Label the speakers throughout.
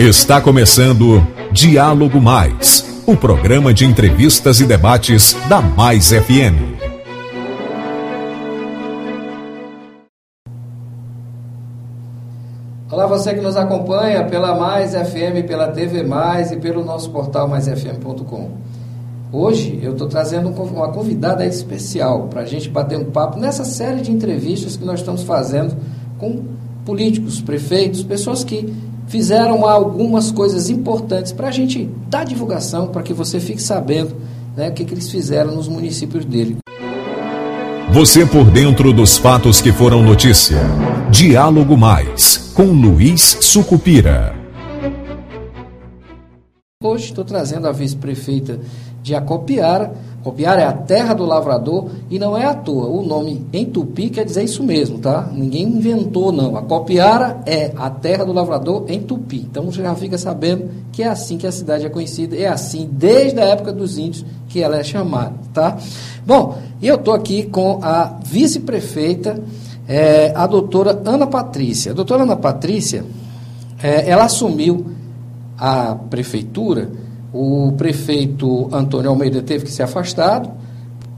Speaker 1: Está começando Diálogo Mais, o programa de entrevistas e debates da Mais FM.
Speaker 2: Olá, você que nos acompanha pela Mais FM, pela TV Mais e pelo nosso portal maisfm.com. Hoje eu estou trazendo uma convidada especial para a gente bater um papo nessa série de entrevistas que nós estamos fazendo com políticos, prefeitos, pessoas que fizeram algumas coisas importantes para a gente dar divulgação, para que você fique sabendo né, o que, que eles fizeram nos municípios dele.
Speaker 1: Você por dentro dos fatos que foram notícia. Diálogo Mais, com Luiz Sucupira.
Speaker 2: Hoje estou trazendo a vice-prefeita de Acopiara. Acopiara é a terra do lavrador e não é à toa. O nome em tupi quer dizer isso mesmo, tá? Ninguém inventou, não. Acopiara é a terra do lavrador em tupi. Então você já fica sabendo que é assim que a cidade é conhecida. É assim desde a época dos índios que ela é chamada, tá? Bom, e eu estou aqui com a vice-prefeita, é, a doutora Ana Patrícia. A doutora Ana Patrícia, é, ela assumiu a prefeitura, o prefeito Antônio Almeida teve que ser afastado,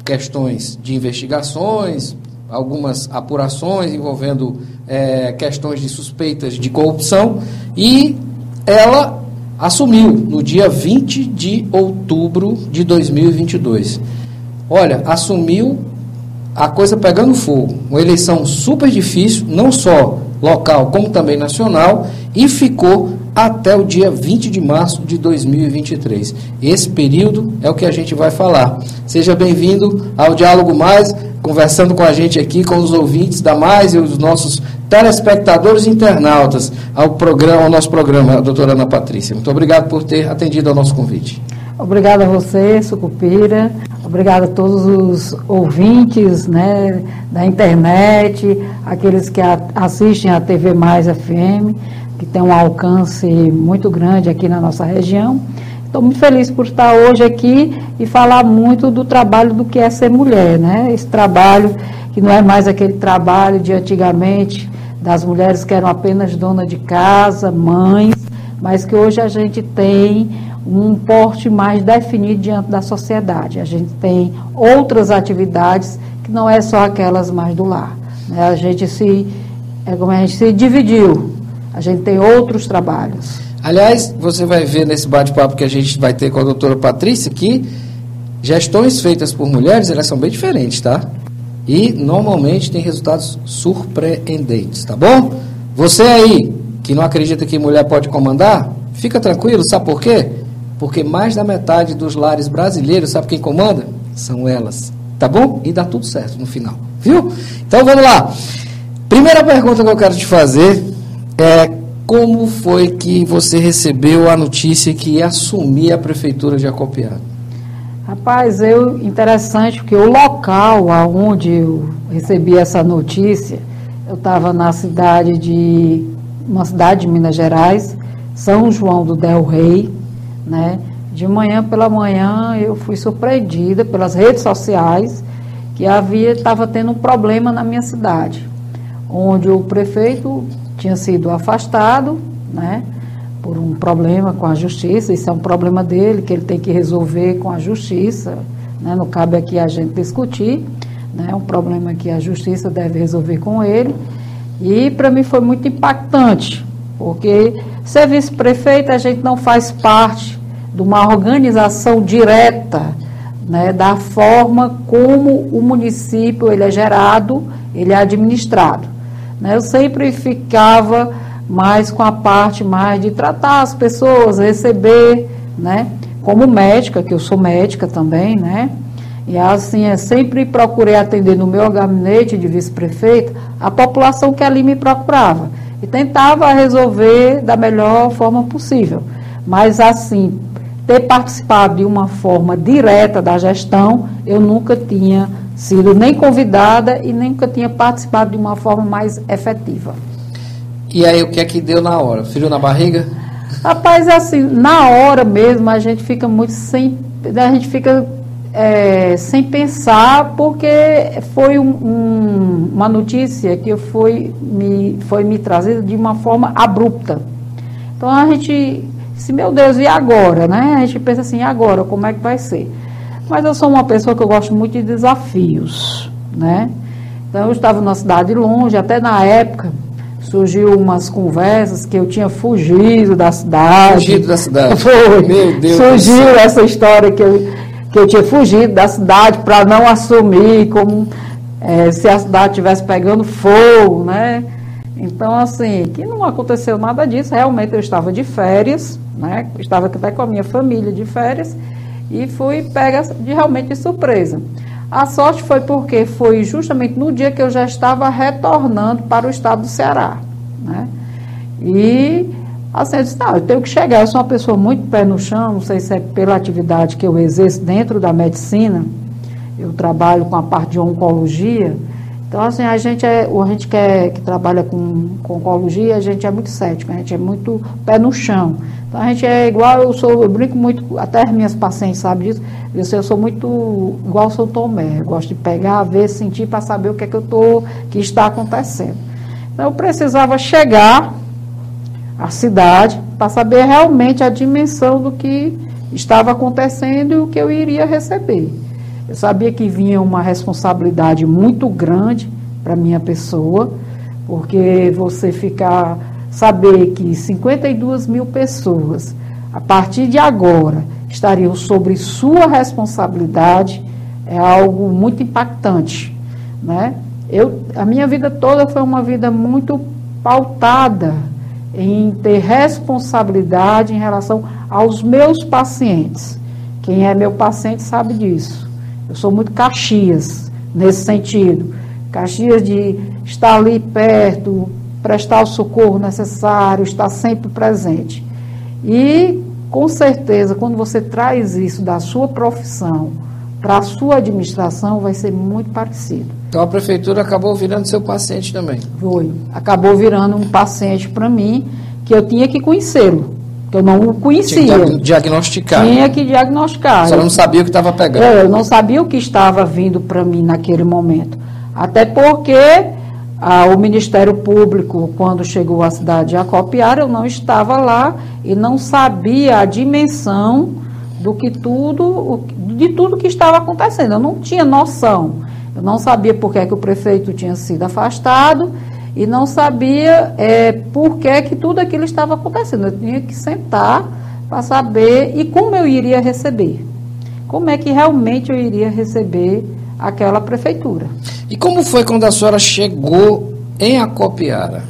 Speaker 2: questões de investigações, algumas apurações envolvendo é, questões de suspeitas de corrupção, e ela assumiu no dia 20 de outubro de 2022. Olha, assumiu a coisa pegando fogo, uma eleição super difícil, não só local como também nacional, e ficou até o dia 20 de março de 2023. Esse período é o que a gente vai falar. Seja bem-vindo ao Diálogo Mais, conversando com a gente aqui, com os ouvintes da Mais e os nossos telespectadores e internautas ao programa, ao nosso programa, doutora Ana Patrícia. Muito obrigado por ter atendido ao nosso convite.
Speaker 3: Obrigada a você, Sucupira. Obrigada a todos os ouvintes né, da internet, aqueles que assistem a TV Mais FM que tem um alcance muito grande aqui na nossa região. Estou muito feliz por estar hoje aqui e falar muito do trabalho do que é ser mulher, né? Esse trabalho que não é mais aquele trabalho de antigamente das mulheres que eram apenas dona de casa, mães, mas que hoje a gente tem um porte mais definido diante da sociedade. A gente tem outras atividades que não é só aquelas mais do lar. Né? A gente se é como a gente se dividiu a gente tem outros trabalhos.
Speaker 2: Aliás, você vai ver nesse bate-papo que a gente vai ter com a doutora Patrícia que gestões feitas por mulheres, elas são bem diferentes, tá? E normalmente tem resultados surpreendentes, tá bom? Você aí que não acredita que mulher pode comandar, fica tranquilo, sabe por quê? Porque mais da metade dos lares brasileiros, sabe quem comanda? São elas, tá bom? E dá tudo certo no final, viu? Então vamos lá. Primeira pergunta que eu quero te fazer é, como foi que você recebeu a notícia que ia assumir a prefeitura de Acopiara?
Speaker 3: Rapaz, eu interessante porque o local aonde eu recebi essa notícia, eu estava na cidade de uma cidade de Minas Gerais, São João do Del Rei, né? De manhã pela manhã eu fui surpreendida pelas redes sociais que havia estava tendo um problema na minha cidade, onde o prefeito tinha sido afastado, né? Por um problema com a justiça, isso é um problema dele, que ele tem que resolver com a justiça, né? Não cabe aqui a gente discutir, né? É um problema que a justiça deve resolver com ele. E para mim foi muito impactante, porque ser vice-prefeito a gente não faz parte de uma organização direta né, da forma como o município ele é gerado, ele é administrado. Né? Eu sempre ficava mais com a parte mais de tratar as pessoas, receber, né? Como médica, que eu sou médica também, né? E assim, eu sempre procurei atender no meu gabinete de vice-prefeito a população que ali me procurava. E tentava resolver da melhor forma possível. Mas assim, ter participado de uma forma direta da gestão, eu nunca tinha sido nem convidada e nem nunca tinha participado de uma forma mais efetiva.
Speaker 2: E aí, o que é que deu na hora? Frio na barriga?
Speaker 3: Rapaz, assim, na hora mesmo, a gente fica muito sem. A gente fica é, sem pensar, porque foi um, um, uma notícia que foi me, foi me trazida de uma forma abrupta. Então a gente, se meu Deus, e agora, né? A gente pensa assim, e agora, como é que vai ser? Mas eu sou uma pessoa que eu gosto muito de desafios, né? Então eu estava numa cidade longe, até na época surgiu umas conversas que eu tinha fugido da cidade.
Speaker 2: Fugido da cidade.
Speaker 3: Foi. Meu Deus. Surgiu essa história que eu, que eu tinha fugido da cidade para não assumir como é, se a cidade estivesse pegando fogo, né? Então, assim, que não aconteceu nada disso. Realmente eu estava de férias, né? Estava até com a minha família de férias e fui pega de, realmente de surpresa. A sorte foi porque foi justamente no dia que eu já estava retornando para o estado do Ceará, né? E assim, eu disse, não, eu tenho que chegar, eu sou uma pessoa muito pé no chão, não sei se é pela atividade que eu exerço dentro da medicina, eu trabalho com a parte de oncologia. Então, assim, a gente é, a gente que, é, que trabalha com, com oncologia, a gente é muito cético, a gente é muito pé no chão. Então, a gente é igual, eu sou, eu brinco muito, até as minhas pacientes sabem disso, eu, eu sou muito igual São Tomé, eu gosto de pegar, ver, sentir, para saber o que é que eu tô, que está acontecendo. Então, eu precisava chegar à cidade para saber realmente a dimensão do que estava acontecendo e o que eu iria receber. Eu sabia que vinha uma responsabilidade muito grande para minha pessoa, porque você ficar, saber que 52 mil pessoas, a partir de agora, estariam sobre sua responsabilidade, é algo muito impactante, né? Eu, a minha vida toda foi uma vida muito pautada em ter responsabilidade em relação aos meus pacientes. Quem é meu paciente sabe disso. Eu sou muito Caxias nesse sentido. Caxias de estar ali perto, prestar o socorro necessário, estar sempre presente. E, com certeza, quando você traz isso da sua profissão para a sua administração, vai ser muito parecido.
Speaker 2: Então a prefeitura acabou virando seu paciente também?
Speaker 3: Foi. Acabou virando um paciente para mim que eu tinha que conhecê-lo que eu não o conhecia. Tinha
Speaker 2: que diagnosticar.
Speaker 3: Tinha que diagnosticar.
Speaker 2: Você não sabia o que estava pegando.
Speaker 3: É, eu não sabia o que estava vindo para mim naquele momento. Até porque ah, o Ministério Público, quando chegou à cidade de Acopiara, eu não estava lá e não sabia a dimensão do que tudo, de tudo que estava acontecendo. Eu não tinha noção. Eu não sabia por que, é que o prefeito tinha sido afastado e não sabia é, por que, que tudo aquilo estava acontecendo. Eu tinha que sentar para saber e como eu iria receber. Como é que realmente eu iria receber aquela prefeitura.
Speaker 2: E como foi quando a senhora chegou em Acopiara?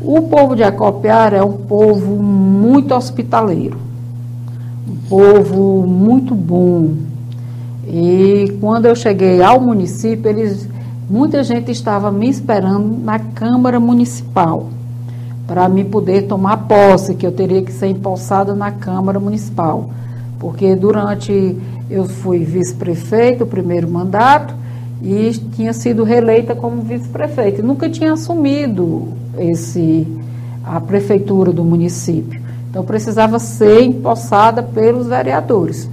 Speaker 3: O povo de Acopiara é um povo muito hospitaleiro, um povo muito bom. E quando eu cheguei ao município, eles Muita gente estava me esperando na Câmara Municipal para me poder tomar posse, que eu teria que ser empossada na Câmara Municipal. Porque durante eu fui vice-prefeito, o primeiro mandato, e tinha sido reeleita como vice-prefeito. Nunca tinha assumido esse a prefeitura do município. Então precisava ser empossada pelos vereadores.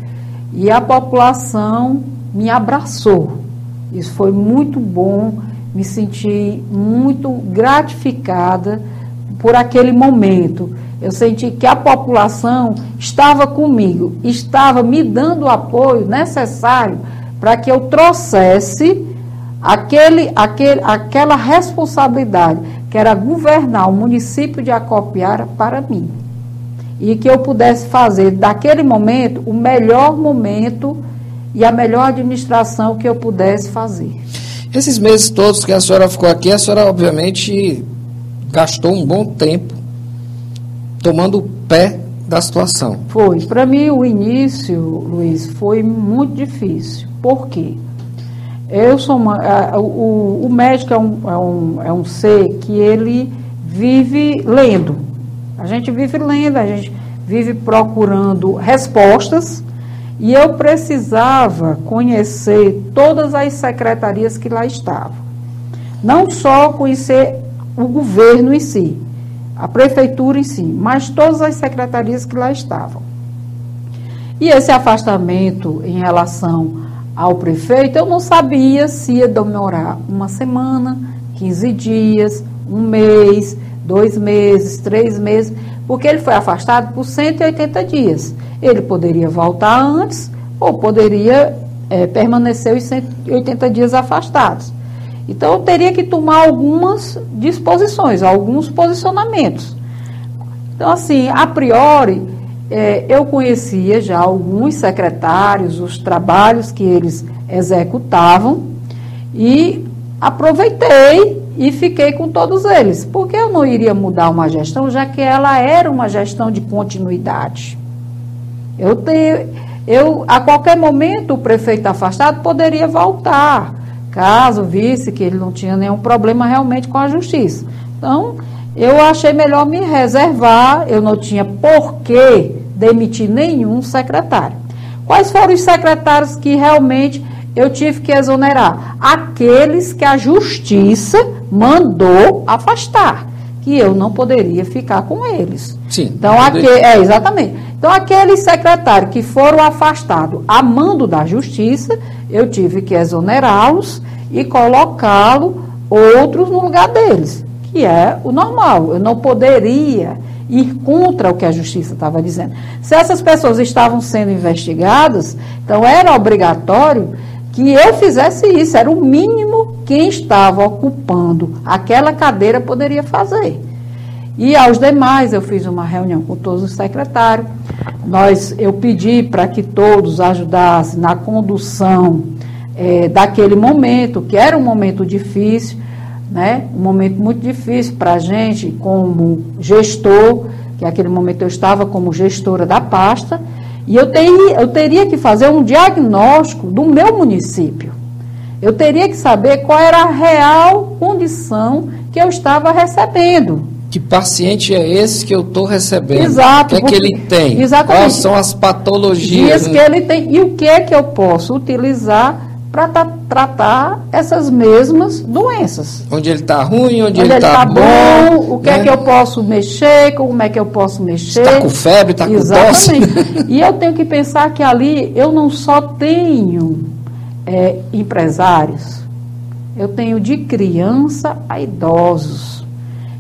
Speaker 3: E a população me abraçou. Isso foi muito bom, me senti muito gratificada por aquele momento. Eu senti que a população estava comigo, estava me dando o apoio necessário para que eu trouxesse aquele, aquele, aquela responsabilidade, que era governar o município de Acopiara para mim. E que eu pudesse fazer daquele momento o melhor momento e a melhor administração que eu pudesse fazer.
Speaker 2: Esses meses todos que a senhora ficou aqui, a senhora obviamente gastou um bom tempo tomando o pé da situação.
Speaker 3: Foi. Para mim, o início, Luiz, foi muito difícil. Por quê? Eu sou uma, a, o, o médico é um, é, um, é um ser que ele vive lendo. A gente vive lendo, a gente vive procurando respostas e eu precisava conhecer todas as secretarias que lá estavam. Não só conhecer o governo em si, a prefeitura em si, mas todas as secretarias que lá estavam. E esse afastamento em relação ao prefeito, eu não sabia se ia demorar uma semana, 15 dias, um mês, dois meses, três meses, porque ele foi afastado por 180 dias. Ele poderia voltar antes ou poderia é, permanecer os 180 dias afastados. Então, eu teria que tomar algumas disposições, alguns posicionamentos. Então, assim, a priori, é, eu conhecia já alguns secretários, os trabalhos que eles executavam, e aproveitei e fiquei com todos eles, porque eu não iria mudar uma gestão, já que ela era uma gestão de continuidade. Eu tenho, eu a qualquer momento o prefeito afastado poderia voltar, caso visse que ele não tinha nenhum problema realmente com a justiça. Então, eu achei melhor me reservar, eu não tinha por que demitir nenhum secretário. Quais foram os secretários que realmente eu tive que exonerar? Aqueles que a justiça mandou afastar, que eu não poderia ficar com eles.
Speaker 2: Sim.
Speaker 3: Então, aquele, é, exatamente. Então, aqueles secretários que foram afastados a mando da justiça, eu tive que exonerá-los e colocá-lo outros no lugar deles, que é o normal. Eu não poderia ir contra o que a justiça estava dizendo. Se essas pessoas estavam sendo investigadas, então era obrigatório que eu fizesse isso, era o mínimo quem estava ocupando aquela cadeira poderia fazer. E aos demais, eu fiz uma reunião com todos os secretários. Nós, eu pedi para que todos ajudassem na condução é, daquele momento, que era um momento difícil, né? um momento muito difícil para a gente, como gestor, que naquele momento eu estava como gestora da pasta, e eu, teria, eu teria que fazer um diagnóstico do meu município. Eu teria que saber qual era a real condição que eu estava recebendo.
Speaker 2: Que paciente é esse que eu estou recebendo?
Speaker 3: Exato.
Speaker 2: O que é que ele tem?
Speaker 3: Exatamente.
Speaker 2: Quais são as patologias?
Speaker 3: Dias que ele tem. E o que é que eu posso utilizar para tra tratar essas mesmas doenças.
Speaker 2: Onde ele está ruim, onde,
Speaker 3: onde ele está tá bom, bom, o que é né? é que eu posso mexer, como é que eu posso mexer.
Speaker 2: Está com febre, está com tosse.
Speaker 3: e eu tenho que pensar que ali eu não só tenho é, empresários, eu tenho de criança a idosos.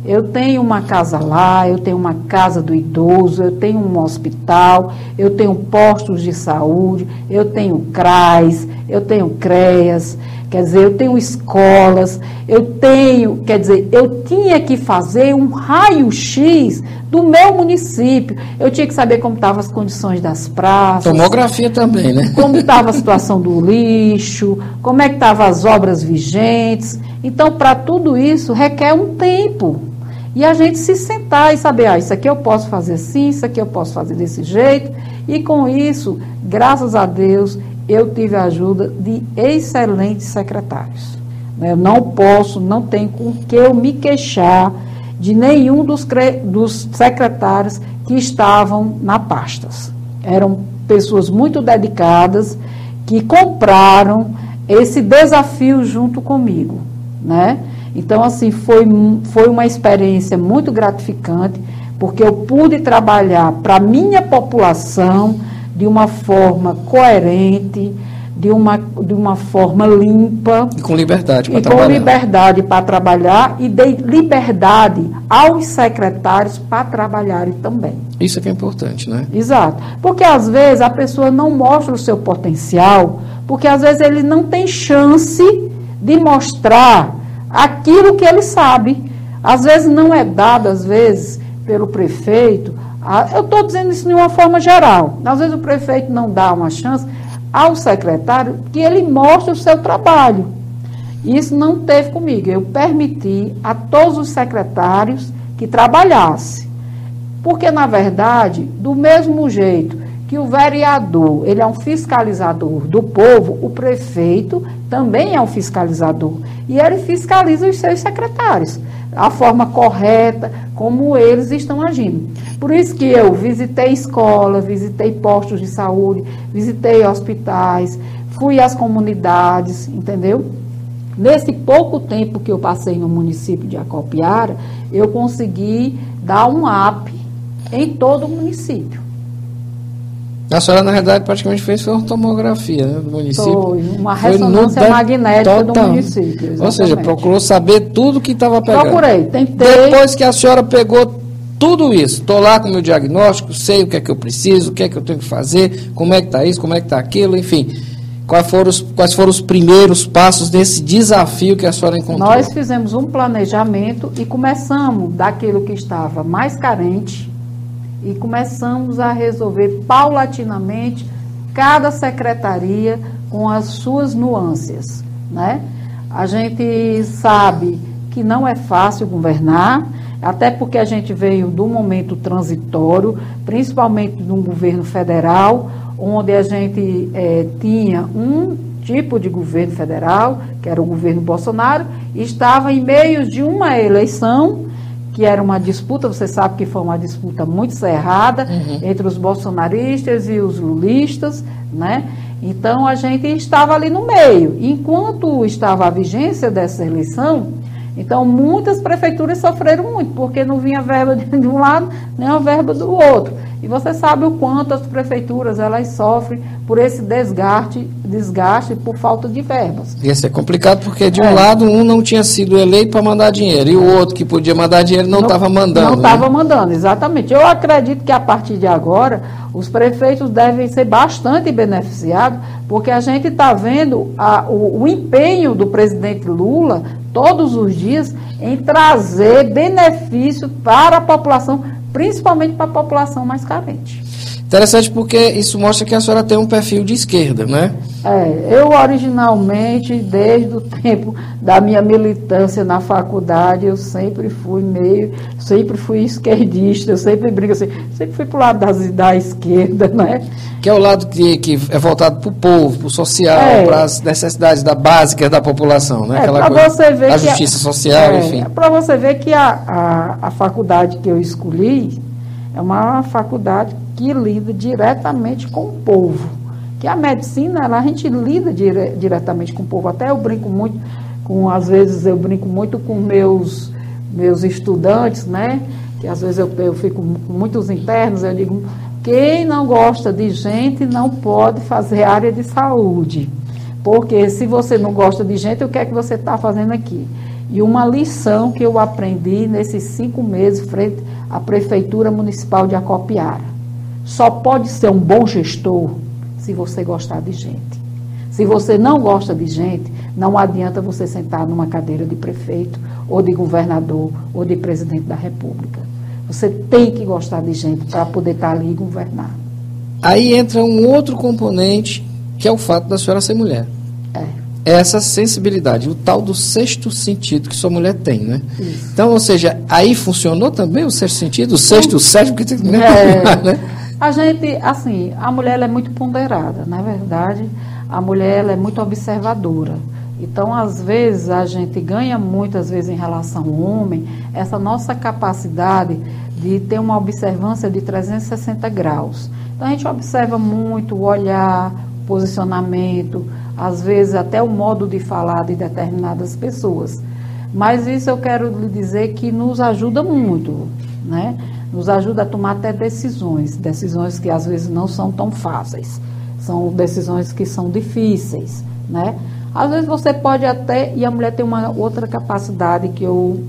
Speaker 3: Eu tenho uma casa lá, eu tenho uma casa do idoso, eu tenho um hospital, eu tenho postos de saúde, eu tenho CRAS, eu tenho CREAS, quer dizer, eu tenho escolas, eu tenho, quer dizer, eu tinha que fazer um raio-x do meu município. Eu tinha que saber como estavam as condições das praças.
Speaker 2: Tomografia também, né?
Speaker 3: Como estava a situação do lixo, como é que estavam as obras vigentes. Então, para tudo isso, requer um tempo. E a gente se sentar e saber, ah, isso aqui eu posso fazer assim, isso aqui eu posso fazer desse jeito. E com isso, graças a Deus, eu tive a ajuda de excelentes secretários. Eu não posso, não tenho com que eu me queixar de nenhum dos, dos secretários que estavam na pastas. Eram pessoas muito dedicadas que compraram esse desafio junto comigo, né? Então, assim, foi, foi uma experiência muito gratificante, porque eu pude trabalhar para a minha população de uma forma coerente, de uma, de uma forma limpa.
Speaker 2: E com liberdade
Speaker 3: para trabalhar. Com liberdade para trabalhar e dei liberdade aos secretários para trabalharem também.
Speaker 2: Isso é que é importante, né?
Speaker 3: Exato. Porque às vezes a pessoa não mostra o seu potencial, porque às vezes ele não tem chance de mostrar aquilo que ele sabe. Às vezes não é dado, às vezes, pelo prefeito. Eu estou dizendo isso de uma forma geral. Às vezes o prefeito não dá uma chance ao secretário que ele mostre o seu trabalho. Isso não teve comigo. Eu permiti a todos os secretários que trabalhassem. Porque, na verdade, do mesmo jeito que o vereador, ele é um fiscalizador do povo, o prefeito também é um fiscalizador. E ele fiscaliza os seus secretários, a forma correta como eles estão agindo. Por isso que eu visitei escolas, visitei postos de saúde, visitei hospitais, fui às comunidades, entendeu? Nesse pouco tempo que eu passei no município de Acopiara, eu consegui dar um up em todo o município.
Speaker 2: A senhora, na realidade, praticamente fez uma tomografia né, do município.
Speaker 3: Foi, uma ressonância Foi magnética total. do município. Exatamente.
Speaker 2: Ou seja, procurou saber tudo que estava pegando.
Speaker 3: Procurei, tentei.
Speaker 2: Depois que a senhora pegou tudo isso. Estou lá com o meu diagnóstico, sei o que é que eu preciso, o que é que eu tenho que fazer, como é que está isso, como é que está aquilo, enfim. Quais foram, os, quais foram os primeiros passos desse desafio que a senhora encontrou?
Speaker 3: Nós fizemos um planejamento e começamos daquilo que estava mais carente e começamos a resolver paulatinamente cada secretaria com as suas nuances, né? A gente sabe que não é fácil governar, até porque a gente veio do momento transitório, principalmente de um governo federal, onde a gente é, tinha um tipo de governo federal, que era o governo Bolsonaro, e estava em meio de uma eleição, que era uma disputa, você sabe que foi uma disputa muito cerrada uhum. entre os bolsonaristas e os lulistas, né? Então a gente estava ali no meio. Enquanto estava a vigência dessa eleição, então, muitas prefeituras sofreram muito, porque não vinha verba de um lado, nem a verba do outro. E você sabe o quanto as prefeituras elas sofrem por esse desgaste, desgaste por falta de verbas.
Speaker 2: Isso é complicado porque de um é. lado um não tinha sido eleito para mandar dinheiro e o outro que podia mandar dinheiro não estava mandando.
Speaker 3: Não estava né? mandando, exatamente. Eu acredito que a partir de agora os prefeitos devem ser bastante beneficiados, porque a gente está vendo a, o, o empenho do presidente Lula todos os dias em trazer benefício para a população, principalmente para a população mais carente.
Speaker 2: Interessante porque isso mostra que a senhora tem um perfil de esquerda, né?
Speaker 3: É, eu originalmente, desde o tempo da minha militância na faculdade, eu sempre fui meio, sempre fui esquerdista, eu sempre brigo assim, sempre fui para o lado das, da esquerda, né?
Speaker 2: Que é o lado que, que é voltado para o povo, para o social, é, para as necessidades da básica da população, né?
Speaker 3: É, Aquela coisa, você ver
Speaker 2: a justiça a, social, é, enfim.
Speaker 3: Para você ver que a, a, a faculdade que eu escolhi é uma faculdade que lida diretamente com o povo. Que a medicina, ela, a gente lida dire, diretamente com o povo. Até eu brinco muito, com, às vezes eu brinco muito com meus, meus estudantes, né? Que às vezes eu, eu fico com muitos internos, eu digo, quem não gosta de gente não pode fazer área de saúde. Porque se você não gosta de gente, o que é que você está fazendo aqui? E uma lição que eu aprendi nesses cinco meses frente à Prefeitura Municipal de Acopiara. Só pode ser um bom gestor se você gostar de gente. Se você não gosta de gente, não adianta você sentar numa cadeira de prefeito, ou de governador, ou de presidente da República. Você tem que gostar de gente para poder estar ali e governar.
Speaker 2: Aí entra um outro componente, que é o fato da senhora ser mulher. É. Essa sensibilidade, o tal do sexto sentido que sua mulher tem, né? Isso. Então, ou seja, aí funcionou também o sexto sentido, o sexto, o sétimo, porque tem que
Speaker 3: é, né? A gente, assim, a mulher é muito ponderada, na é verdade, a mulher é muito observadora. Então, às vezes, a gente ganha muitas vezes em relação ao homem essa nossa capacidade de ter uma observância de 360 graus. Então, a gente observa muito o olhar, o posicionamento, às vezes até o modo de falar de determinadas pessoas. Mas isso eu quero lhe dizer que nos ajuda muito, né? Nos ajuda a tomar até decisões, decisões que às vezes não são tão fáceis, são decisões que são difíceis, né? Às vezes você pode até, e a mulher tem uma outra capacidade que eu,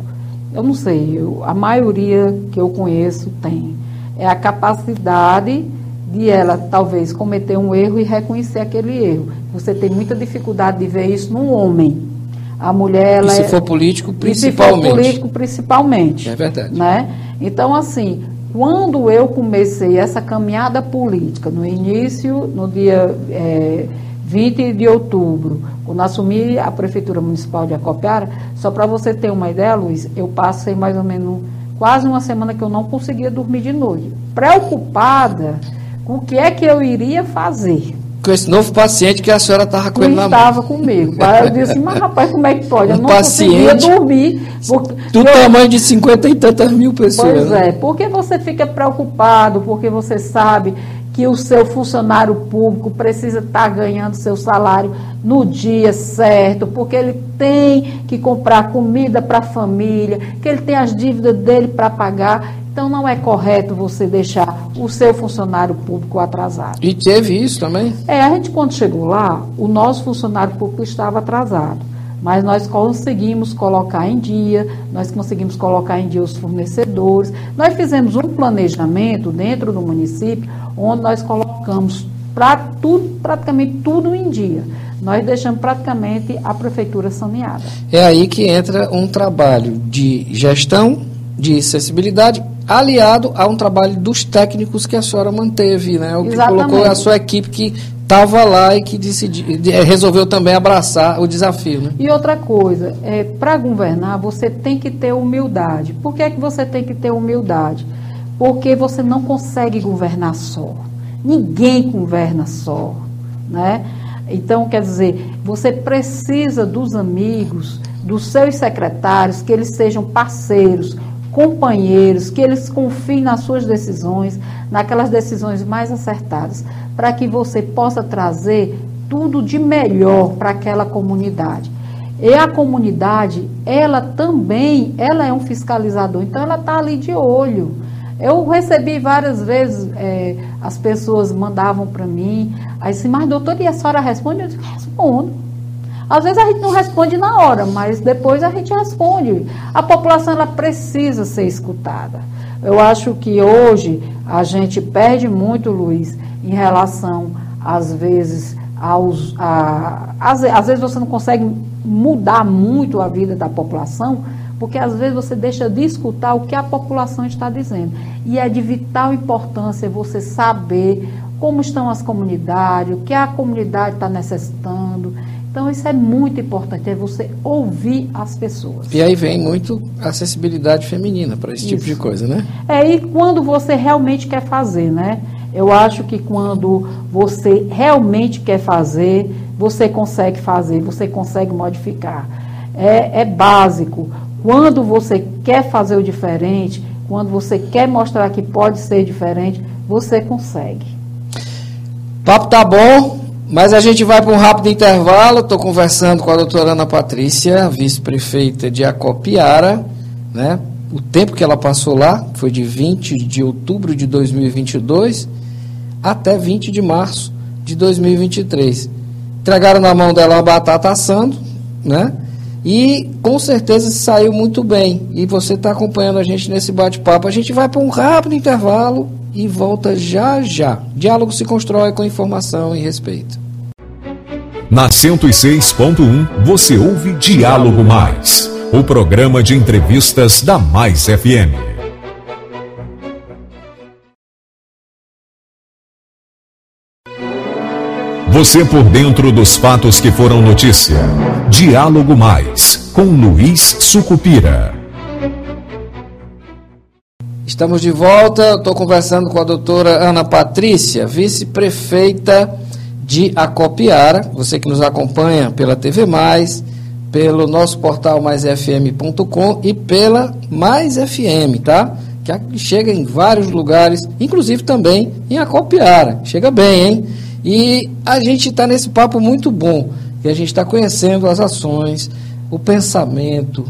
Speaker 3: eu não sei, eu, a maioria que eu conheço tem, é a capacidade de ela talvez cometer um erro e reconhecer aquele erro. Você tem muita dificuldade de ver isso num homem. A mulher, ela
Speaker 2: e se é, for político, principalmente.
Speaker 3: E se for político, principalmente.
Speaker 2: É verdade.
Speaker 3: Né? Então, assim, quando eu comecei essa caminhada política, no início, no dia é, 20 de outubro, quando assumi a Prefeitura Municipal de Acopiara, só para você ter uma ideia, Luiz, eu passei mais ou menos quase uma semana que eu não conseguia dormir de noite, preocupada com o que é que eu iria fazer
Speaker 2: com esse novo paciente que a senhora estava com ele na
Speaker 3: mão. estava comigo. Eu disse, mas rapaz, como é que pode? Eu um não paciente conseguia dormir.
Speaker 2: Porque do eu... tamanho de 50 e tantas mil pessoas.
Speaker 3: Pois é, porque você fica preocupado, porque você sabe que o seu funcionário público precisa estar ganhando seu salário no dia certo, porque ele tem que comprar comida para a família, que ele tem as dívidas dele para pagar. Então não é correto você deixar o seu funcionário público atrasado.
Speaker 2: E teve isso também?
Speaker 3: É, a gente quando chegou lá, o nosso funcionário público estava atrasado. mas nós conseguimos colocar em dia, nós conseguimos colocar em dia os fornecedores. Nós fizemos um planejamento dentro do município, onde nós colocamos pra tudo, praticamente tudo em dia. Nós deixamos praticamente a prefeitura saneada.
Speaker 2: É aí que entra um trabalho de gestão, de acessibilidade, aliado a um trabalho dos técnicos que a senhora manteve, né? O que
Speaker 3: Exatamente.
Speaker 2: colocou a sua equipe que estava lá e que decidi, de- resolveu também abraçar o desafio, né?
Speaker 3: E outra coisa, é, para governar você tem que ter humildade. Por que, é que você tem que ter humildade? Porque você não consegue governar só. Ninguém governa só, né? Então, quer dizer, você precisa dos amigos, dos seus secretários, que eles sejam parceiros, companheiros, que eles confiem nas suas decisões, naquelas decisões mais acertadas, para que você possa trazer tudo de melhor para aquela comunidade. E a comunidade, ela também, ela é um fiscalizador, então ela está ali de olho. Eu recebi várias vezes, eh, as pessoas mandavam para mim, aí assim, mas doutor, e a senhora responde? Eu disse, respondo. Às vezes a gente não responde na hora, mas depois a gente responde. A população ela precisa ser escutada. Eu acho que hoje a gente perde muito, Luiz, em relação, às vezes, aos. A, às, às vezes você não consegue mudar muito a vida da população, porque às vezes você deixa de escutar o que a população está dizendo. E é de vital importância você saber como estão as comunidades, o que a comunidade está necessitando. Então, isso é muito importante, é você ouvir as pessoas.
Speaker 2: E aí vem muito acessibilidade feminina para esse tipo
Speaker 3: Isso.
Speaker 2: de coisa, né?
Speaker 3: É, e quando você realmente quer fazer, né? Eu acho que quando você realmente quer fazer, você consegue fazer, você consegue modificar. É, é básico. Quando você quer fazer o diferente, quando você quer mostrar que pode ser diferente, você consegue.
Speaker 2: Papo tá bom, mas a gente vai para um rápido intervalo. Estou conversando com a doutora Ana Patrícia, vice-prefeita de Acopiara, né? O tempo que ela passou lá foi de 20 de outubro de 2022 até 20 de março de 2023. Entregaram na mão dela uma batata assando, né? E com certeza saiu muito bem. E você está acompanhando a gente nesse bate-papo. A gente vai para um rápido intervalo e volta já já. Diálogo se constrói com informação e respeito.
Speaker 1: Na 106.1 você ouve Diálogo Mais, o programa de entrevistas da Mais FM. Você por dentro dos fatos que foram notícia. Diálogo Mais, com Luiz Sucupira.
Speaker 2: Estamos de volta. Estou conversando com a doutora Ana Patrícia, vice-prefeita de Acopiara. Você que nos acompanha pela TV Mais, pelo nosso portal maisfm.com e pela Mais FM, tá? Que chega em vários lugares, inclusive também em Acopiara. Chega bem, hein? E a gente está nesse papo muito bom, que a gente está conhecendo as ações, o pensamento,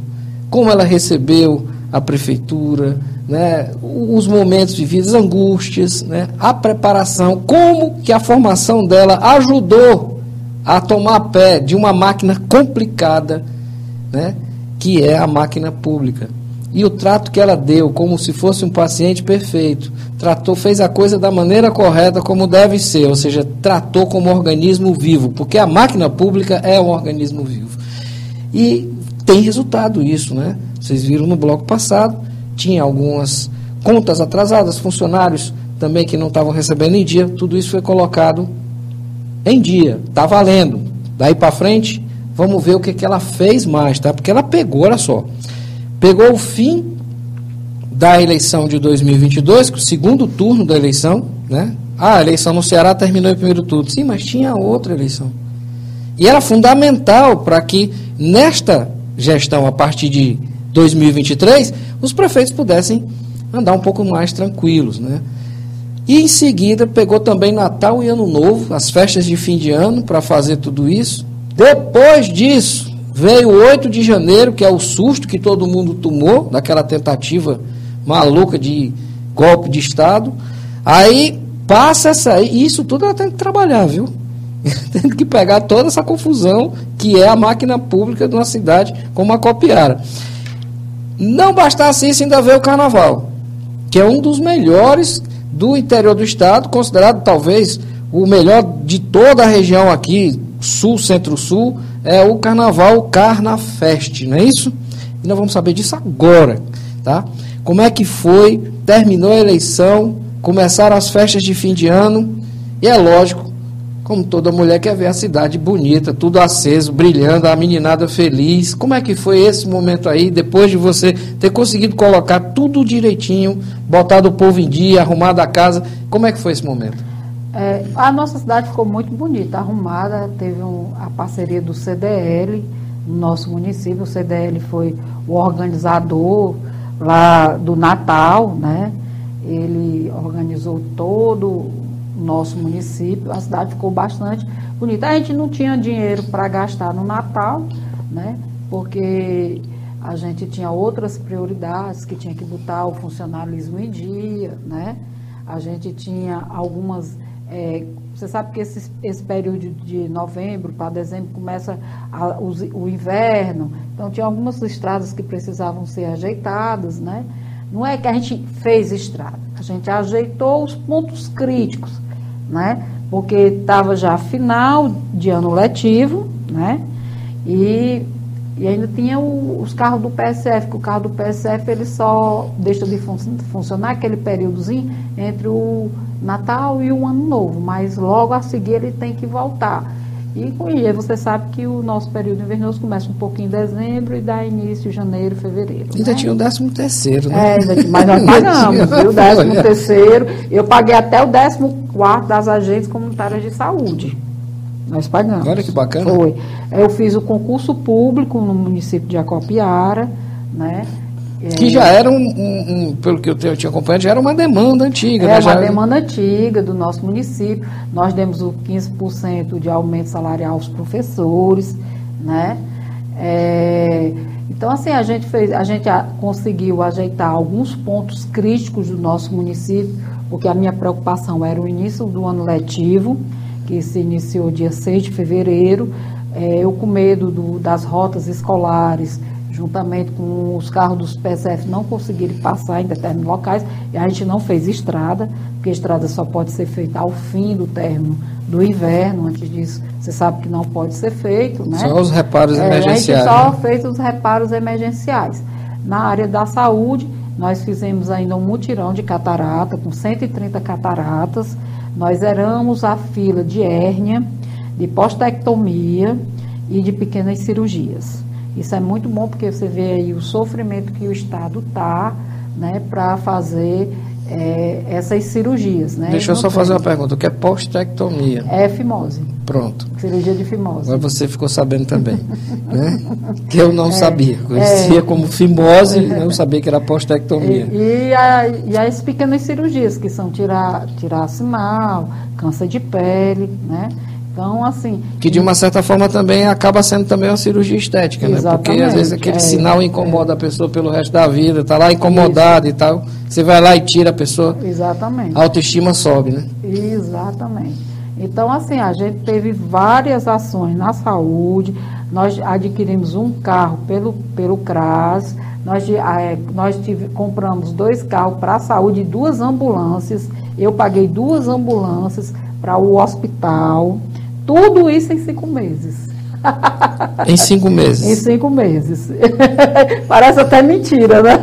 Speaker 2: como ela recebeu a prefeitura, né, os momentos vividos, as angústias, né, a preparação, como que a formação dela ajudou a tomar pé de uma máquina complicada, né, que é a máquina pública. E o trato que ela deu, como se fosse um paciente perfeito, tratou, fez a coisa da maneira correta, como deve ser, ou seja, tratou como organismo vivo, porque a máquina pública é um organismo vivo. E tem resultado isso, né? Vocês viram no bloco passado, tinha algumas contas atrasadas, funcionários também que não estavam recebendo em dia, tudo isso foi colocado em dia, está valendo. Daí para frente, vamos ver o que, que ela fez mais, tá? Porque ela pegou, olha só, pegou o fim da eleição de 2022, o segundo turno da eleição, né? Ah, a eleição no Ceará terminou em primeiro turno. Sim, mas tinha outra eleição. E era fundamental para que nesta gestão, a partir de 2023, os prefeitos pudessem andar um pouco mais tranquilos, né? E em seguida pegou também Natal e Ano Novo, as festas de fim de ano, para fazer tudo isso. Depois disso, veio o 8 de janeiro, que é o susto que todo mundo tomou, daquela tentativa maluca de golpe de Estado. Aí passa essa aí, isso tudo ela tem que trabalhar, viu? tendo que pegar toda essa confusão que é a máquina pública de uma cidade como a Copiara. Não bastasse isso, ainda veio o carnaval, que é um dos melhores do interior do estado, considerado talvez o melhor de toda a região aqui, sul, centro-sul, é o carnaval Carnafest, não é isso? E nós vamos saber disso agora, tá? Como é que foi, terminou a eleição, começaram as festas de fim de ano, e é lógico, como toda mulher quer ver a cidade bonita, tudo aceso, brilhando, a meninada feliz. Como é que foi esse momento aí, depois de você ter conseguido colocar tudo direitinho, botado o povo em dia, arrumado a casa? Como é que foi esse momento?
Speaker 3: É, a nossa cidade ficou muito bonita, arrumada, teve um, a parceria do CDL no nosso município. O CDL foi o organizador lá do Natal, né? Ele organizou todo o nosso município, a cidade ficou bastante bonita. A gente não tinha dinheiro para gastar no Natal, né? Porque a gente tinha outras prioridades, que tinha que botar o funcionalismo em dia, né? A gente tinha algumas é, você sabe que esse, esse período de novembro para dezembro começa a, o, o, inverno, então tinha algumas estradas que precisavam ser ajeitadas, né? Não é que a gente fez estrada, a gente ajeitou os pontos críticos, né? Porque estava já final de ano letivo, né? E, e ainda tinha o, os carros do PSF, que o carro do PSF ele só deixa de fun funcionar aquele períodozinho entre o Natal e o Ano Novo, mas logo a seguir ele tem que voltar. E com isso, você sabe que o nosso período invernoso começa um pouquinho em dezembro e dá início em janeiro, fevereiro.
Speaker 2: Ainda
Speaker 3: né?
Speaker 2: tinha o décimo terceiro, né?
Speaker 3: É, mas nós pagamos, viu? O décimo terceiro. Eu paguei até o décimo quarto das agências comunitárias de saúde. Nós pagamos.
Speaker 2: Olha que bacana.
Speaker 3: Foi. Eu fiz o concurso público no município de Acopiara, né?
Speaker 2: Que já era um, um, um, pelo que eu, eu tinha acompanhado, já era uma demanda antiga.
Speaker 3: É
Speaker 2: né?
Speaker 3: uma
Speaker 2: já...
Speaker 3: demanda antiga do nosso município. Nós demos o 15% de aumento salarial aos professores, né? É, então, assim, a gente fez, a gente conseguiu ajeitar alguns pontos críticos do nosso município, porque a minha preocupação era o início do ano letivo, que se iniciou dia 6 de fevereiro. É, eu com medo do, das rotas escolares juntamente com os carros dos PSF não conseguirem passar em determinados locais, e a gente não fez estrada, porque a estrada só pode ser feita ao fim do término do inverno, antes disso você sabe que não pode ser feito, né?
Speaker 2: Só os reparos
Speaker 3: é,
Speaker 2: emergenciais.
Speaker 3: A gente só
Speaker 2: né?
Speaker 3: fez os reparos emergenciais. Na área da saúde, nós fizemos ainda um mutirão de catarata, com 130 cataratas, nós zeramos a fila de hérnia, de postectomia e de pequenas cirurgias. Isso é muito bom porque você vê aí o sofrimento que o Estado está né, para fazer é, essas cirurgias. Né?
Speaker 2: Deixa eu só fazer uma pergunta. O que é postectomia?
Speaker 3: É fimose.
Speaker 2: Pronto.
Speaker 3: Cirurgia de fimose.
Speaker 2: Agora você ficou sabendo também. né? Que eu não é, sabia. Conhecia é, como fimose e não sabia que era postectomia.
Speaker 3: E, e, a, e as pequenas cirurgias, que são tirar, tirar sinal, câncer de pele, né? Então, assim.
Speaker 2: Que de uma certa forma também acaba sendo também uma cirurgia estética, né? Porque às vezes aquele é, sinal incomoda é. a pessoa pelo resto da vida, está lá incomodada e tal. Você vai lá e tira a pessoa.
Speaker 3: Exatamente.
Speaker 2: A autoestima sobe, né?
Speaker 3: Exatamente. Então, assim, a gente teve várias ações na saúde, nós adquirimos um carro pelo, pelo CRAS, nós, é, nós tive, compramos dois carros para a saúde e duas ambulâncias. Eu paguei duas ambulâncias para o hospital. Tudo isso em cinco meses.
Speaker 2: Em cinco meses.
Speaker 3: Em cinco meses. Parece até mentira, né?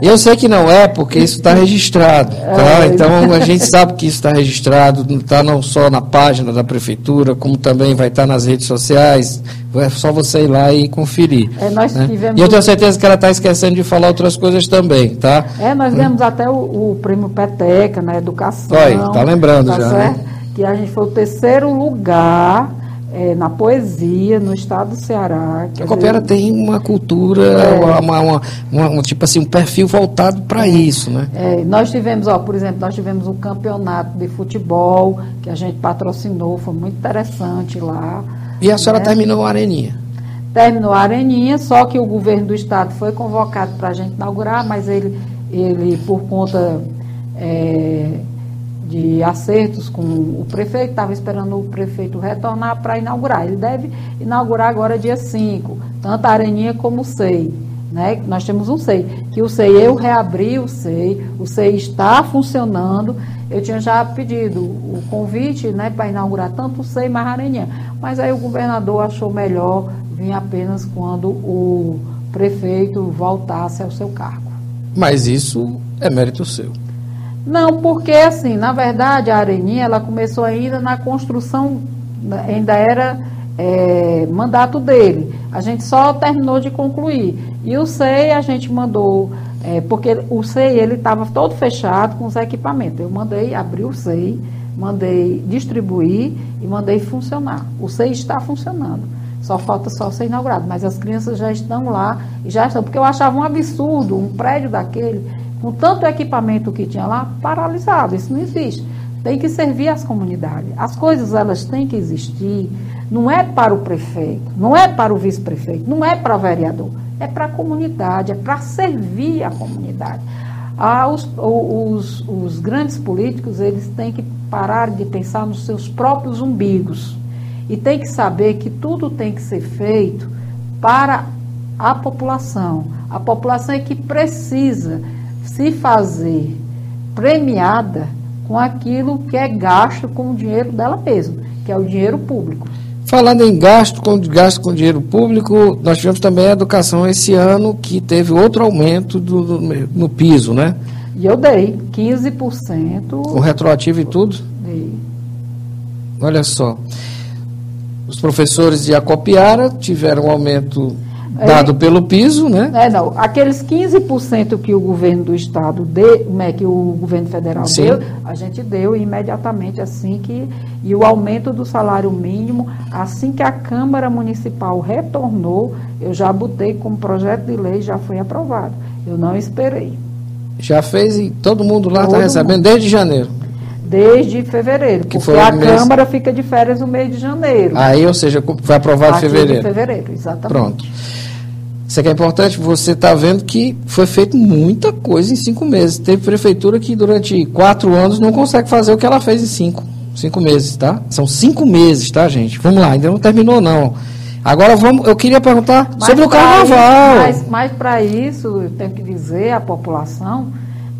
Speaker 2: Eu sei que não é, porque isso está registrado. Tá? É. Então a gente sabe que isso está registrado, está não só na página da prefeitura, como também vai estar tá nas redes sociais. É só você ir lá e conferir.
Speaker 3: É, nós
Speaker 2: né?
Speaker 3: tivemos...
Speaker 2: E eu tenho certeza que ela está esquecendo de falar outras coisas também, tá?
Speaker 3: É, nós demos hum. até o, o prêmio Peteca na educação.
Speaker 2: Olha, está lembrando tá já, certo? né?
Speaker 3: Que a gente foi o terceiro lugar é, na poesia no estado do Ceará.
Speaker 2: A Coopera dizer, tem uma cultura, é, uma, uma, uma, uma, tipo assim, um perfil voltado para isso, né?
Speaker 3: É, nós tivemos, ó, por exemplo, nós tivemos um campeonato de futebol que a gente patrocinou, foi muito interessante lá.
Speaker 2: E a senhora né? terminou a Areninha?
Speaker 3: Terminou a Areninha, só que o governo do estado foi convocado para a gente inaugurar, mas ele, ele por conta é, de acertos com o prefeito, estava esperando o prefeito retornar para inaugurar. Ele deve inaugurar agora dia 5, tanto a Areninha como o SEI. Né? Nós temos um SEI, que o SEI, eu reabri o SEI, o SEI está funcionando. Eu tinha já pedido o convite né, para inaugurar tanto o SEI mais a Areninha, mas aí o governador achou melhor vir apenas quando o prefeito voltasse ao seu cargo.
Speaker 2: Mas isso é mérito seu.
Speaker 3: Não, porque assim, na verdade, a Areninha ela começou ainda na construção, ainda era é, mandato dele. A gente só terminou de concluir. E o SEI a gente mandou, é, porque o SEI ele estava todo fechado com os equipamentos. Eu mandei abrir o SEI, mandei distribuir e mandei funcionar. O SEI está funcionando. Só falta só ser inaugurado, mas as crianças já estão lá e já estão, porque eu achava um absurdo um prédio daquele com tanto equipamento que tinha lá, paralisado. Isso não existe. Tem que servir as comunidades. As coisas elas têm que existir. Não é para o prefeito, não é para o vice-prefeito, não é para o vereador. É para a comunidade, é para servir a comunidade. Ah, os, os, os grandes políticos eles têm que parar de pensar nos seus próprios umbigos e tem que saber que tudo tem que ser feito para a população. A população é que precisa se fazer premiada com aquilo que é gasto com o dinheiro dela mesma, que é o dinheiro público.
Speaker 2: Falando em gasto com, gasto com dinheiro público, nós tivemos também a educação esse ano, que teve outro aumento do, do no piso, né?
Speaker 3: E eu dei 15%.
Speaker 2: Com retroativo e tudo?
Speaker 3: Dei.
Speaker 2: Olha só. Os professores de Acopiara tiveram um aumento dado pelo piso, né?
Speaker 3: É, não. Aqueles 15% que o governo do estado deu, né, que o governo federal Sim. deu, a gente deu imediatamente assim que e o aumento do salário mínimo, assim que a Câmara Municipal retornou, eu já botei como projeto de lei, já foi aprovado. Eu não esperei.
Speaker 2: Já fez e todo mundo lá está recebendo desde janeiro.
Speaker 3: Desde fevereiro, que porque a mês... Câmara fica de férias no mês de janeiro.
Speaker 2: Aí, ou seja, foi aprovado em fevereiro.
Speaker 3: De fevereiro, exatamente.
Speaker 2: Pronto. Isso aqui é importante, você está vendo que foi feito muita coisa em cinco meses. Teve prefeitura que durante quatro anos não consegue fazer o que ela fez em cinco. Cinco meses, tá? São cinco meses, tá, gente? Vamos lá, ainda não terminou, não. Agora vamos, eu queria perguntar mas sobre o carnaval.
Speaker 3: Isso, mas mas para isso, eu tenho que dizer à população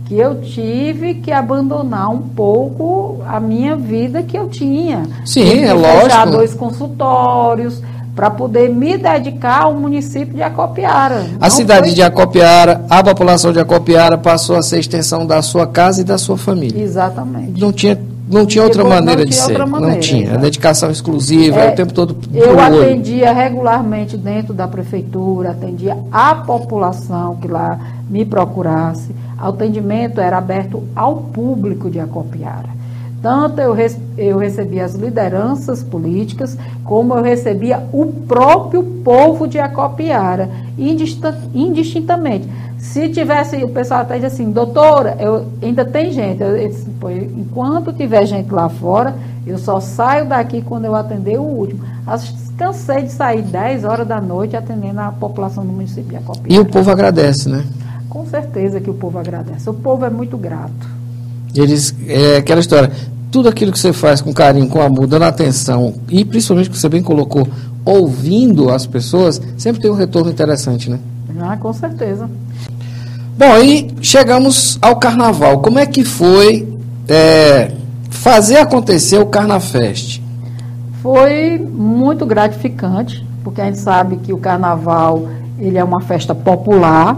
Speaker 3: que eu tive que abandonar um pouco a minha vida que eu tinha.
Speaker 2: Sim, é lógico. Fechar
Speaker 3: dois consultórios, para poder me dedicar ao município de Acopiara.
Speaker 2: A Não cidade foi... de Acopiara, a população de Acopiara passou a ser extensão da sua casa e da sua família.
Speaker 3: Exatamente.
Speaker 2: Não tinha, não tinha outra maneira de ser. Maneira, não tinha. A dedicação exclusiva, é, o tempo todo.
Speaker 3: Eu atendia olho. regularmente dentro da prefeitura, atendia a população que lá me procurasse. O atendimento era aberto ao público de Acopiara. Tanto eu, eu recebia as lideranças políticas, como eu recebia o próprio povo de Acopiara, indistintamente. Se tivesse, o pessoal até diz assim, doutora, eu, ainda tem gente. Eu, eu, enquanto tiver gente lá fora, eu só saio daqui quando eu atender o último. As, cansei de sair 10 horas da noite atendendo a população do município de Acopiara.
Speaker 2: E o povo agradece, né?
Speaker 3: Com certeza que o povo agradece. O povo é muito grato.
Speaker 2: Eles, é aquela história, tudo aquilo que você faz com carinho, com amor, dando atenção, e principalmente que você bem colocou, ouvindo as pessoas, sempre tem um retorno interessante, né?
Speaker 3: Ah, com certeza.
Speaker 2: Bom, aí chegamos ao carnaval. Como é que foi é, fazer acontecer o Carnafest?
Speaker 3: Foi muito gratificante, porque a gente sabe que o carnaval ele é uma festa popular,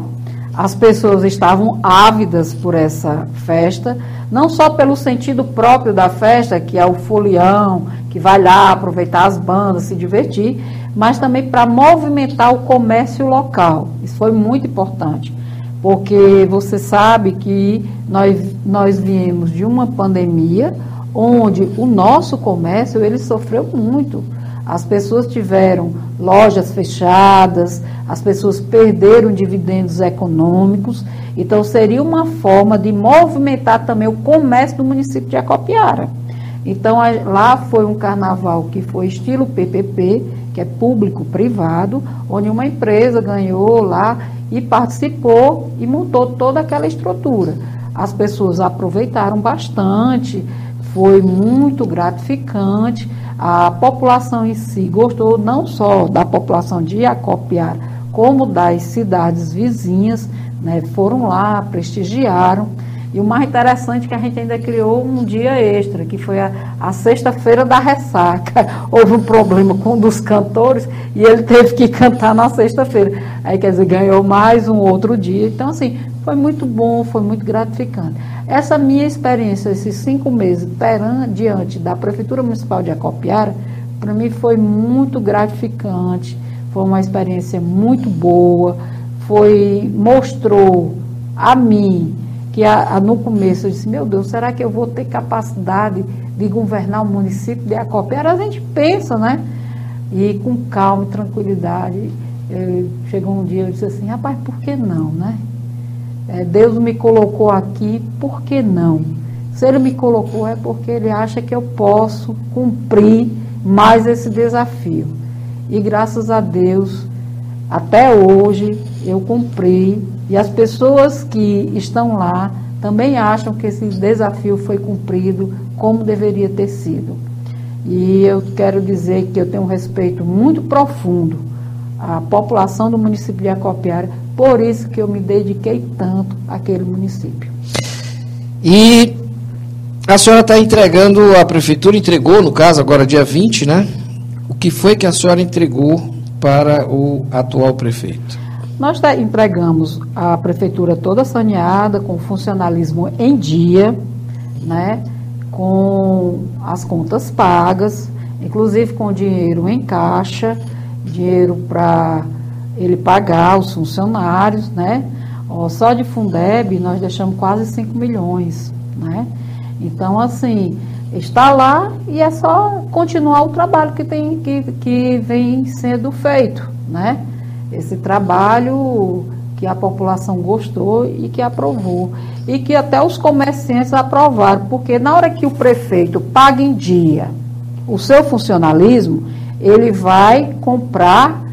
Speaker 3: as pessoas estavam ávidas por essa festa, não só pelo sentido próprio da festa, que é o folião, que vai lá aproveitar as bandas, se divertir, mas também para movimentar o comércio local. Isso foi muito importante, porque você sabe que nós, nós viemos de uma pandemia onde o nosso comércio ele sofreu muito. As pessoas tiveram lojas fechadas, as pessoas perderam dividendos econômicos, então seria uma forma de movimentar também o comércio do município de Acopiara. Então lá foi um carnaval que foi estilo PPP, que é público-privado, onde uma empresa ganhou lá e participou e montou toda aquela estrutura. as pessoas aproveitaram bastante, foi muito gratificante. A população em si gostou não só da população de Acopiara, como das cidades vizinhas, né, foram lá, prestigiaram. E o mais interessante é que a gente ainda criou um dia extra, que foi a, a sexta-feira da ressaca. Houve um problema com um dos cantores e ele teve que cantar na sexta-feira. Aí, quer dizer, ganhou mais um outro dia. Então, assim, foi muito bom, foi muito gratificante. Essa minha experiência, esses cinco meses peran, diante da Prefeitura Municipal de Acopiara, para mim foi muito gratificante, foi uma experiência muito boa, foi, mostrou a mim que a, a, no começo eu disse, meu Deus, será que eu vou ter capacidade de governar o município de Acopiara? A gente pensa, né? E com calma e tranquilidade, eu, chegou um dia eu disse assim, rapaz, por que não, né? É, Deus me colocou aqui, por que não? Se Ele me colocou é porque Ele acha que eu posso cumprir mais esse desafio. E graças a Deus, até hoje, eu cumpri. E as pessoas que estão lá também acham que esse desafio foi cumprido como deveria ter sido. E eu quero dizer que eu tenho um respeito muito profundo à população do município de Acopiara por isso que eu me dediquei tanto àquele município.
Speaker 2: E a senhora está entregando, a prefeitura entregou, no caso, agora dia 20, né? O que foi que a senhora entregou para o atual prefeito?
Speaker 3: Nós tá, entregamos a prefeitura toda saneada, com funcionalismo em dia, né? com as contas pagas, inclusive com dinheiro em caixa, dinheiro para ele pagar os funcionários, né? Ó, só de Fundeb nós deixamos quase 5 milhões, né? Então, assim, está lá e é só continuar o trabalho que, tem, que, que vem sendo feito, né? Esse trabalho que a população gostou e que aprovou. E que até os comerciantes aprovaram, porque na hora que o prefeito paga em dia o seu funcionalismo, ele vai comprar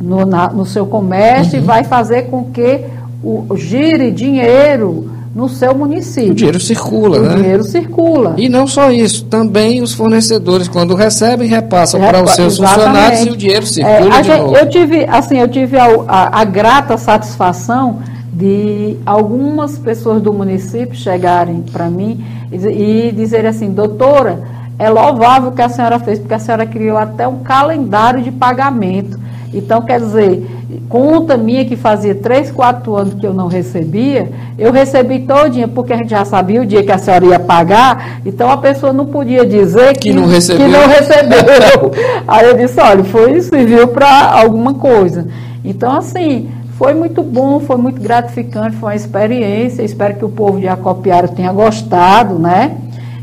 Speaker 3: no, na, no seu comércio uhum. e vai fazer com que o, gire dinheiro no seu município. O
Speaker 2: dinheiro circula, o
Speaker 3: né? O dinheiro circula.
Speaker 2: E não só isso, também os fornecedores, quando recebem, repassam Repa para os seus exatamente. funcionários e o dinheiro circula é, de
Speaker 3: gente,
Speaker 2: novo.
Speaker 3: Eu tive, assim, eu tive a, a, a, grata satisfação de algumas pessoas do município chegarem para mim e, e dizerem assim, doutora, é louvável o que a senhora fez, porque a senhora criou até um calendário de pagamento então, quer dizer, conta minha que fazia três, quatro anos que eu não recebia, eu recebi todinha, porque a gente já sabia o dia que a senhora ia pagar, então a pessoa não podia dizer que,
Speaker 2: que não recebeu.
Speaker 3: Que não recebeu. Aí eu disse, olha, foi serviu para alguma coisa. Então, assim, foi muito bom, foi muito gratificante, foi uma experiência. Espero que o povo de Acopiara tenha gostado, né?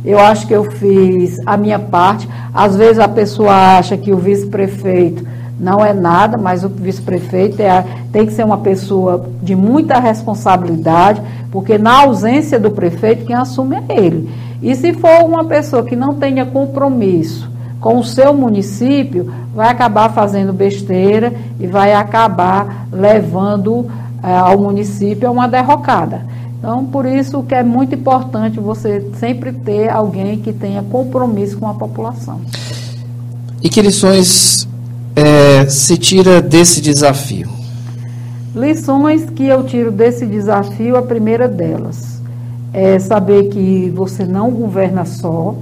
Speaker 3: Eu acho que eu fiz a minha parte. Às vezes a pessoa acha que o vice-prefeito não é nada, mas o vice-prefeito é, tem que ser uma pessoa de muita responsabilidade, porque na ausência do prefeito, quem assume é ele. E se for uma pessoa que não tenha compromisso com o seu município, vai acabar fazendo besteira e vai acabar levando é, ao município a uma derrocada. Então, por isso que é muito importante você sempre ter alguém que tenha compromisso com a população.
Speaker 2: E que lições é, se tira desse desafio?
Speaker 3: Lições que eu tiro desse desafio, a primeira delas é saber que você não governa só.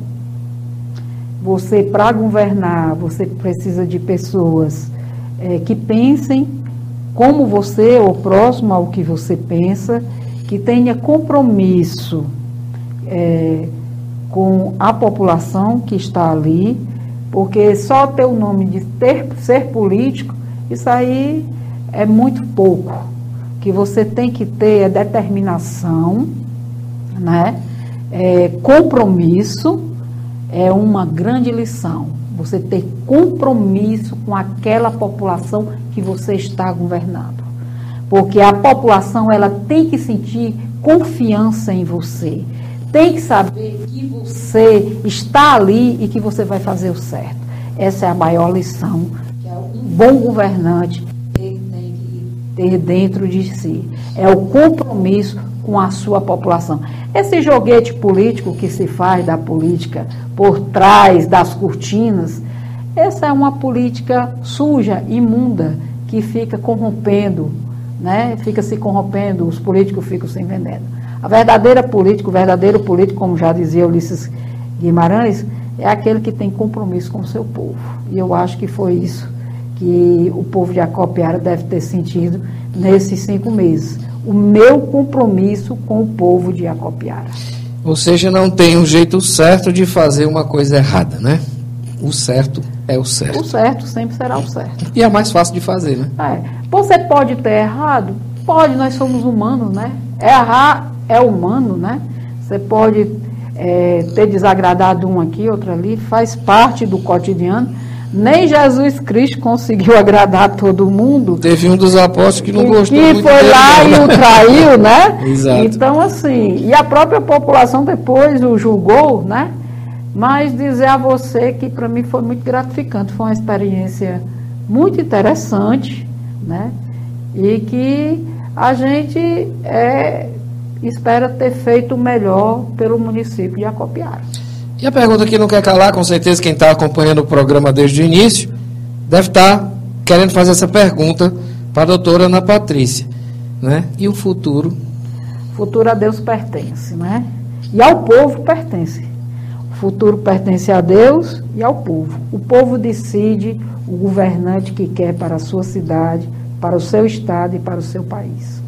Speaker 3: Você, para governar, você precisa de pessoas é, que pensem como você, ou próximo ao que você pensa, que tenha compromisso é, com a população que está ali, porque só ter o nome de ter, ser político, isso aí é muito pouco. O que você tem que ter é determinação, né? É, compromisso é uma grande lição. Você ter compromisso com aquela população que você está governando. Porque a população ela tem que sentir confiança em você tem que saber que você está ali e que você vai fazer o certo. Essa é a maior lição que um bom governante tem que ter dentro de si. É o compromisso com a sua população. Esse joguete político que se faz da política por trás das cortinas, essa é uma política suja, imunda, que fica corrompendo, né? fica se corrompendo, os políticos ficam se vendendo. A verdadeira política, o verdadeiro político, como já dizia Ulisses Guimarães, é aquele que tem compromisso com o seu povo. E eu acho que foi isso que o povo de Acopiara deve ter sentido nesses cinco meses. O meu compromisso com o povo de Acopiara.
Speaker 2: Ou seja, não tem um jeito certo de fazer uma coisa errada, né? O certo é o certo.
Speaker 3: O certo sempre será o certo.
Speaker 2: E é mais fácil de fazer, né?
Speaker 3: É. Você pode ter errado? Pode, nós somos humanos, né? Errar é humano, né? Você pode é, ter desagradado um aqui, outro ali, faz parte do cotidiano. Nem Jesus Cristo conseguiu agradar todo mundo.
Speaker 2: Teve um dos apóstolos que não gostou
Speaker 3: que foi
Speaker 2: dele,
Speaker 3: lá
Speaker 2: não.
Speaker 3: e o traiu, né?
Speaker 2: Exato.
Speaker 3: Então, assim, e a própria população depois o julgou, né? Mas dizer a você que para mim foi muito gratificante, foi uma experiência muito interessante, né? E que a gente é, espera ter feito o melhor pelo município de Acopiara.
Speaker 2: E a pergunta que não quer calar, com certeza quem está acompanhando o programa desde o início, deve estar querendo fazer essa pergunta para a doutora Ana Patrícia. Né? E o futuro?
Speaker 3: O futuro a Deus pertence, né? E ao povo pertence. O futuro pertence a Deus e ao povo. O povo decide o governante que quer para a sua cidade, para o seu estado e para o seu país.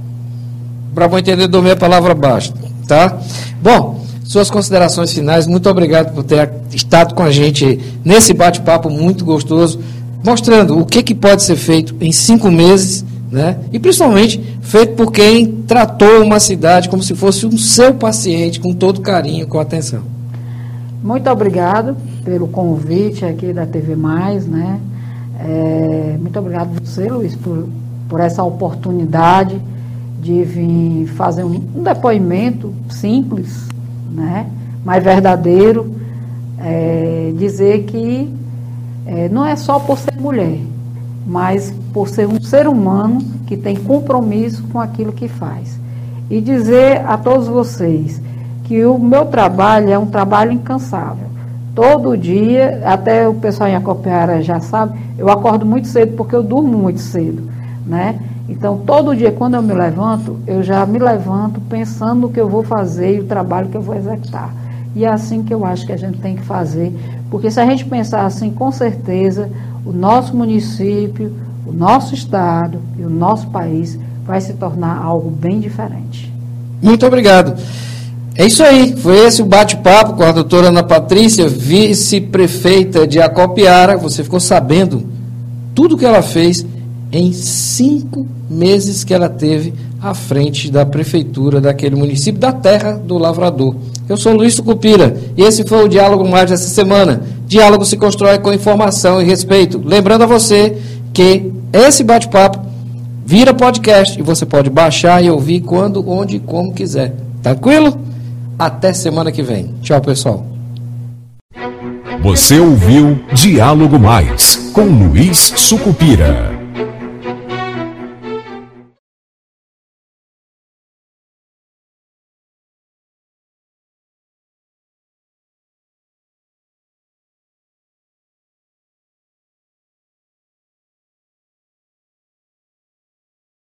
Speaker 2: Para bom entendedor, minha palavra basta. Tá? Bom, suas considerações finais, muito obrigado por ter estado com a gente nesse bate-papo muito gostoso, mostrando o que, que pode ser feito em cinco meses, né? e principalmente feito por quem tratou uma cidade como se fosse um seu paciente, com todo carinho, com atenção.
Speaker 3: Muito obrigado pelo convite aqui da TV Mais, né? É, muito obrigado você, Luiz, por, por essa oportunidade de vir fazer um, um depoimento simples, né? mas verdadeiro, é, dizer que é, não é só por ser mulher, mas por ser um ser humano que tem compromisso com aquilo que faz. E dizer a todos vocês que o meu trabalho é um trabalho incansável. Todo dia, até o pessoal em Acopiara já sabe, eu acordo muito cedo porque eu durmo muito cedo, né? Então, todo dia, quando eu me levanto, eu já me levanto pensando no que eu vou fazer e o trabalho que eu vou executar. E é assim que eu acho que a gente tem que fazer, porque se a gente pensar assim, com certeza, o nosso município, o nosso estado e o nosso país vai se tornar algo bem diferente.
Speaker 2: Muito obrigado. É isso aí, foi esse o bate-papo com a doutora Ana Patrícia, vice-prefeita de Acopiara. Você ficou sabendo tudo que ela fez em cinco meses que ela teve à frente da prefeitura daquele município, da terra do lavrador. Eu sou Luiz Tucupira e esse foi o Diálogo Mais dessa semana. Diálogo se constrói com informação e respeito. Lembrando a você que esse bate-papo vira podcast e você pode baixar e ouvir quando, onde e como quiser. Tranquilo? Até semana que vem. Tchau, pessoal.
Speaker 1: Você ouviu Diálogo Mais com Luiz Sucupira.